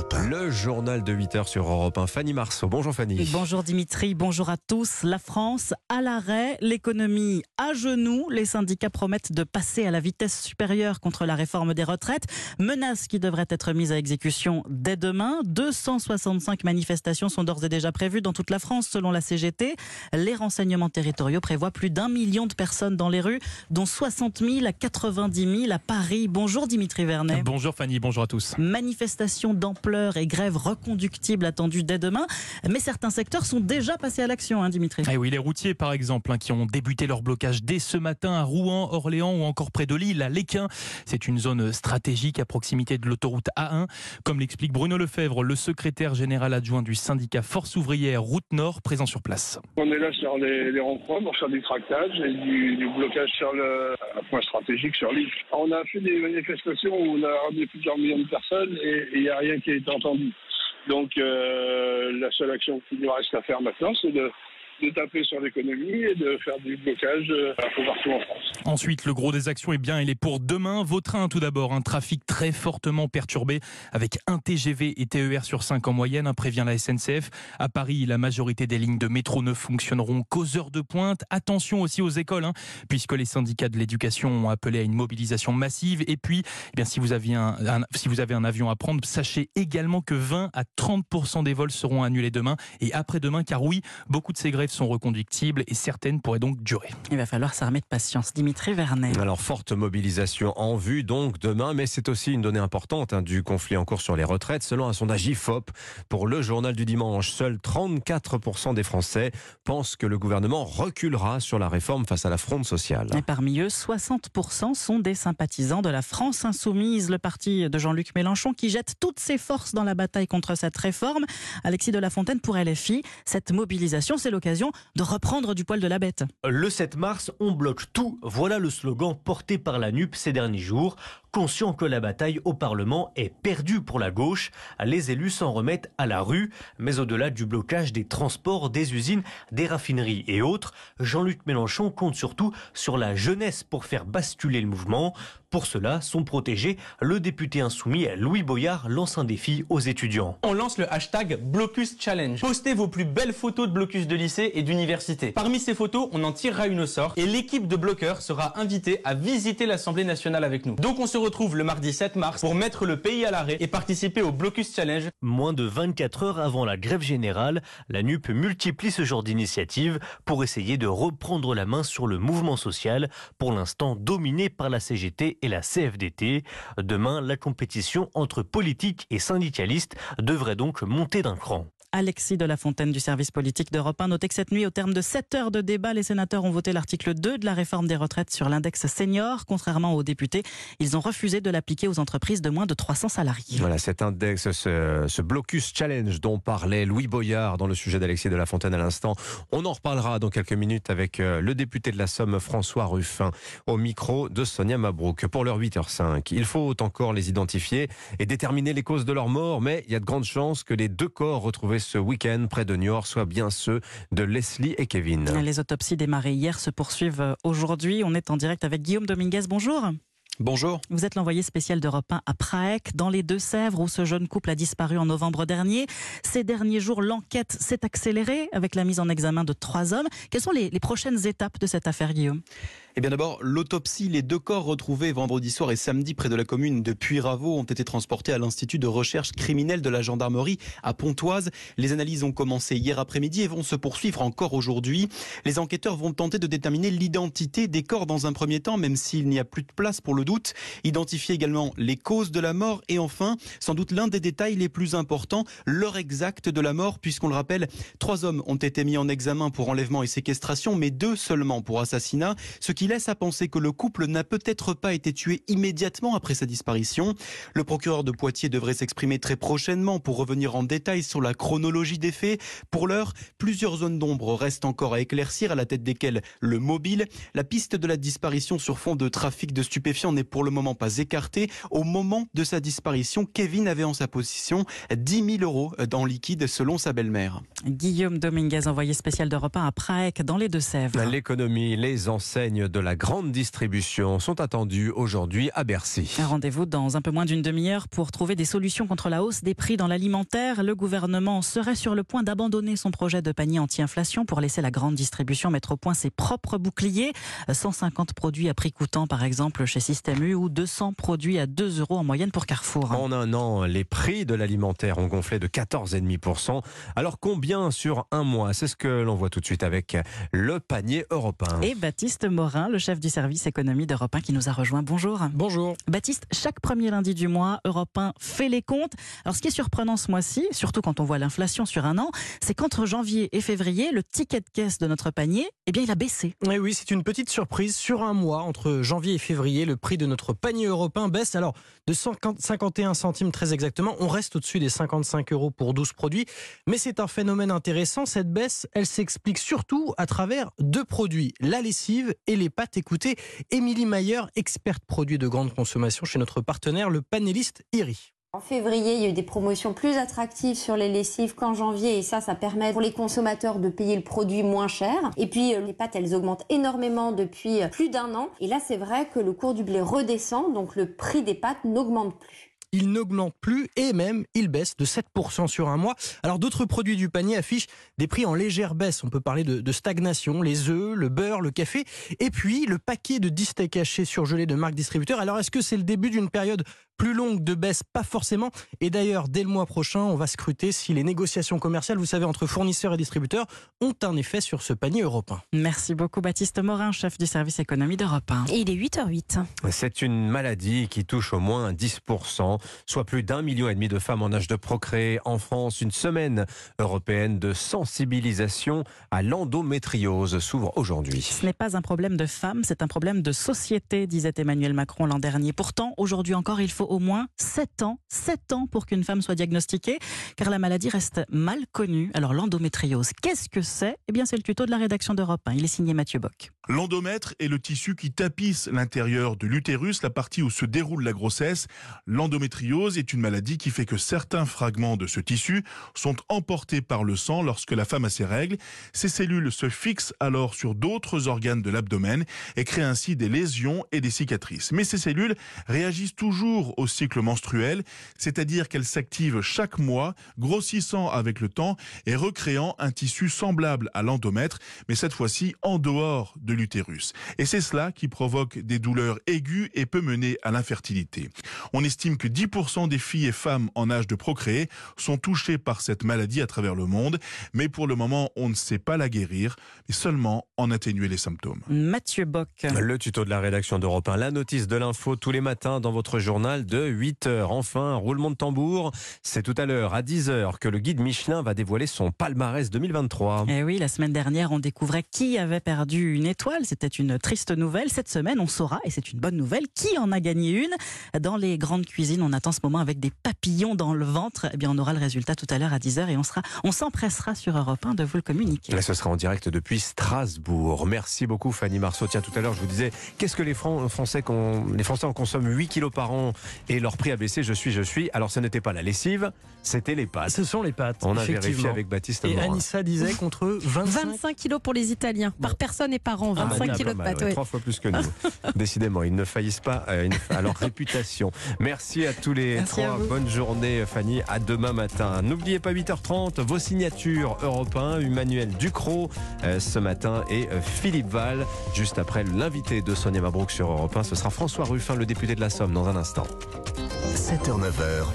Europe 1. Le journal de 8 heures sur Europe 1. Fanny Marceau. Bonjour Fanny. Bonjour Dimitri, bonjour à tous. La France à l'arrêt, l'économie à genoux. Les syndicats promettent de passer à la vitesse supérieure contre la réforme des retraites. Menace qui devrait être mise à exécution dès demain. 265 manifestations sont d'ores et déjà prévues dans toute la France selon la CGT. Les renseignements territoriaux prévoient plus d'un million de personnes dans les rues, dont 60 000 à 90 000 à Paris. Bonjour Dimitri Vernet. Bonjour Fanny, bonjour à tous. Manifestation d'ampleur et grève reconductible attendue dès demain. Mais certains secteurs sont déjà passés à l'action, hein, Dimitri. Ah oui, les routiers par exemple, hein, qui ont débuté leur blocage dès ce matin à Rouen, Orléans ou encore près de Lille, à Léquin. C'est une zone stratégique à proximité de l'autoroute A1. Comme l'explique Bruno Lefebvre, le secrétaire général adjoint du syndicat Force ouvrière Route Nord, présent sur place. On est là sur les, les ronds-points pour faire du tractage et du, du blocage sur le un point stratégique sur l'île. On a fait des manifestations où on a ramené plusieurs millions de personnes et il n'y a rien qui a Donc euh, la seule action qu'il nous reste à faire maintenant, c'est de, de taper sur l'économie et de faire du blocage euh, partout en France. Ensuite, le gros des actions, eh bien, il est pour demain. Vautrin, tout d'abord, un trafic très fortement perturbé avec un TGV et TER sur 5 en moyenne, hein, prévient la SNCF. À Paris, la majorité des lignes de métro ne fonctionneront qu'aux heures de pointe. Attention aussi aux écoles, hein, puisque les syndicats de l'éducation ont appelé à une mobilisation massive. Et puis, eh bien, si vous, aviez un- si vous avez un avion à prendre, sachez également que 20 à 30% des vols seront annulés demain et après-demain, car oui, beaucoup de ces grèves sont reconductibles et certaines pourraient donc durer. Il va falloir s'armer de patience. Dimitri Vernet. Alors, forte mobilisation en vue donc demain, mais c'est aussi une donnée importante hein, du conflit en cours sur les retraites. Selon un sondage IFOP pour le journal du dimanche, seuls 34% des Français pensent que le gouvernement reculera sur la réforme face à la fronde sociale. Et parmi eux, 60% sont des sympathisants de la France insoumise, le parti de Jean-Luc Mélenchon qui jette toutes ses forces dans la bataille contre cette réforme. Alexis de la Fontaine pour LFI, cette mobilisation, c'est l'occasion de reprendre du poil de la bête. Le 7 mars, on bloque tout. Voilà le slogan porté par la NUP ces derniers jours. Conscient que la bataille au Parlement est perdue pour la gauche, les élus s'en remettent à la rue. Mais au-delà du blocage des transports, des usines, des raffineries et autres, Jean-Luc Mélenchon compte surtout sur la jeunesse pour faire basculer le mouvement. Pour cela, son protégé, le député insoumis Louis Boyard, lance un défi aux étudiants. On lance le hashtag Blocus Challenge. Postez vos plus belles photos de blocus de lycée et d'université. Parmi ces photos, on en tirera une au sort et l'équipe de bloqueurs sera invitée à visiter l'Assemblée nationale avec nous. Donc on se retrouve le mardi 7 mars pour mettre le pays à l'arrêt et participer au Blocus Challenge. Moins de 24 heures avant la grève générale, la NUP multiplie ce genre d'initiative pour essayer de reprendre la main sur le mouvement social, pour l'instant dominé par la CGT et la CFDT. Demain, la compétition entre politiques et syndicalistes devrait donc monter d'un cran. Alexis de la Fontaine du service politique d'Europe 1. Notez que cette nuit, au terme de 7 heures de débat, les sénateurs ont voté l'article 2 de la réforme des retraites sur l'index senior. Contrairement aux députés, ils ont refusé de l'appliquer aux entreprises de moins de 300 salariés. Voilà cet index, ce, ce blocus challenge dont parlait Louis Boyard dans le sujet d'Alexis de la Fontaine à l'instant. On en reparlera dans quelques minutes avec euh, le député de la Somme, François Ruffin, au micro de Sonia Mabrouk. Pour l'heure 8h05, il faut encore les identifier et déterminer les causes de leur mort, mais il y a de grandes chances que les deux corps retrouvés ce week-end près de Niort soient bien ceux de Leslie et Kevin. Les autopsies démarrées hier se poursuivent aujourd'hui. On est en direct avec Guillaume Dominguez. Bonjour. Bonjour. Vous êtes l'envoyé spécial d'Europe 1 à Praec, dans les Deux-Sèvres, où ce jeune couple a disparu en novembre dernier. Ces derniers jours, l'enquête s'est accélérée avec la mise en examen de trois hommes. Quelles sont les, les prochaines étapes de cette affaire, Guillaume? Eh bien d'abord, l'autopsie, les deux corps retrouvés vendredi soir et samedi près de la commune de Puyraveau ont été transportés à l'Institut de recherche criminelle de la gendarmerie à Pontoise. Les analyses ont commencé hier après-midi et vont se poursuivre encore aujourd'hui. Les enquêteurs vont tenter de déterminer l'identité des corps dans un premier temps, même s'il n'y a plus de place pour le doute. Identifier également les causes de la mort et enfin, sans doute l'un des détails les plus importants, l'heure exacte de la mort, puisqu'on le rappelle, trois hommes ont été mis en examen pour enlèvement et séquestration, mais deux seulement pour assassinat, ce qui laisse à penser que le couple n'a peut-être pas été tué immédiatement après sa disparition. Le procureur de Poitiers devrait s'exprimer très prochainement pour revenir en détail sur la chronologie des faits. Pour l'heure, plusieurs zones d'ombre restent encore à éclaircir, à la tête desquelles le mobile. La piste de la disparition sur fond de trafic de stupéfiants n'est pour le moment pas écartée. Au moment de sa disparition, Kevin avait en sa possession 10 000 euros dans liquide selon sa belle-mère. Guillaume Dominguez, envoyé spécial d'Europe 1 à Praec, dans les Deux-Sèvres. L'économie, les enseignes de la grande distribution sont attendus aujourd'hui à Bercy. Un rendez-vous dans un peu moins d'une demi-heure pour trouver des solutions contre la hausse des prix dans l'alimentaire. Le gouvernement serait sur le point d'abandonner son projet de panier anti-inflation pour laisser la grande distribution mettre au point ses propres boucliers. 150 produits à prix coûtant par exemple chez Système U ou 200 produits à 2 euros en moyenne pour Carrefour. En un an, les prix de l'alimentaire ont gonflé de 14,5%. Alors combien sur un mois? C'est ce que l'on voit tout de suite avec le panier européen. Et Baptiste Morin, le chef du service économie d'Europe 1 qui nous a rejoint. Bonjour. Bonjour. Baptiste, chaque premier lundi du mois, Europe 1 fait les comptes. Alors ce qui est surprenant ce mois-ci, surtout quand on voit l'inflation sur un an, c'est qu'entre janvier et février, le ticket de caisse de notre panier, eh bien, il a baissé. Et oui, c'est une petite surprise. Sur un mois, entre janvier et février, le prix de notre panier européen baisse alors de 51 centimes très exactement. On reste au-dessus des 55 euros pour 12 produits. Mais c'est un phénomène intéressant. Cette baisse, elle s'explique surtout à travers deux produits, la lessive et les pâtes. Écoutez, Émilie Mayer, experte produit de grande consommation chez notre partenaire, le panéliste IRI. En février, il y a eu des promotions plus attractives sur les lessives qu'en janvier et ça, ça permet pour les consommateurs de payer le produit moins cher. Et puis euh, les pâtes, elles augmentent énormément depuis euh, plus d'un an. Et là, c'est vrai que le cours du blé redescend, donc le prix des pâtes n'augmente plus il n'augmente plus et même il baisse de 7% sur un mois. Alors d'autres produits du panier affichent des prix en légère baisse. On peut parler de, stagnation, les œufs, le beurre, le café et puis le paquet de 10 steaks hachés surgelés de marque distributeur. Alors est-ce que c'est le début d'une période plus longue de baisse, pas forcément. Et d'ailleurs, dès le mois prochain, on va scruter si les négociations commerciales, vous savez, entre fournisseurs et distributeurs, ont un effet sur ce panier européen. Merci beaucoup, Baptiste Morin, chef du service économie d'Europe 1. Il est 8h08. C'est une maladie qui touche au moins 10%, soit plus d'un million et demi de femmes en âge de procréer en France. Une semaine européenne de sensibilisation à l'endométriose s'ouvre aujourd'hui. Ce n'est pas un problème de femmes, c'est un problème de société, disait Emmanuel Macron l'an dernier. Pourtant, aujourd'hui encore, il faut au moins 7 ans, 7 ans pour qu'une femme soit diagnostiquée, car la maladie reste mal connue. Alors l'endométriose, qu'est-ce que c'est? Eh bien c'est le tuto de la rédaction d'Europe 1. Il est signé Mathieu Bock. L'endomètre est le tissu qui tapisse l'intérieur de l'utérus, la partie où se déroule la grossesse. L'endométriose est une maladie qui fait que certains fragments de ce tissu sont emportés par le sang lorsque la femme a ses règles. Ces cellules se fixent alors sur d'autres organes de l'abdomen et créent ainsi des lésions et des cicatrices. Mais ces cellules réagissent toujours au cycle menstruel, c'est-à-dire qu'elles s'activent chaque mois, grossissant avec le temps et recréant un tissu semblable à l'endomètre, mais cette fois-ci en dehors de l'utérus. Et c'est cela qui provoque des douleurs aiguës et peut mener à l'infertilité. On estime que 10% des filles et femmes en âge de procréer sont touchées par cette maladie à travers le monde, mais pour le moment, on ne sait pas la guérir, mais seulement en atténuer les symptômes. Mathieu Bock. Le tuto de la rédaction d'Europe 1, la notice de l'info tous les matins dans votre journal de 8 heures. Enfin, roulement de tambour, c'est tout à l'heure à 10 heures que le guide Michelin va dévoiler son palmarès 2023. Et eh oui, la semaine dernière, on découvrait qui avait perdu une étoile. C'était une triste nouvelle. Cette semaine, on saura, et c'est une bonne nouvelle, qui en a gagné une. Dans les grandes cuisines, on attend ce moment avec des papillons dans le ventre. Eh bien, on aura le résultat tout à l'heure à 10h et on sera, on s'empressera sur Europe 1 de vous le communiquer. Et ce sera en direct depuis Strasbourg. Merci beaucoup, Fanny Marceau. Tiens, tout à l'heure, je vous disais, qu'est-ce que les Français, les Français en consomment 8 kilos par an? Et leur prix a baissé, je suis, je suis. Alors, ce n'était pas la lessive, c'était les pâtes. Ce sont les pâtes. On a vérifié avec Baptiste Et Anissa disait contre 25... 25 kilos pour les Italiens, par personne et par an. 25 ah, kilos de pâtes. Trois fois plus que nous. Décidément, ils ne faillissent pas euh, à leur réputation. Merci à tous les trois. Bonne journée, Fanny. À demain matin. N'oubliez pas 8h30, vos signatures Europe 1, Emmanuel Ducrot euh, ce matin et euh, Philippe Val. Juste après l'invité de Sonia Mabrouk sur Europe 1, ce sera François Ruffin, le député de la Somme, dans un instant. 7h-9h.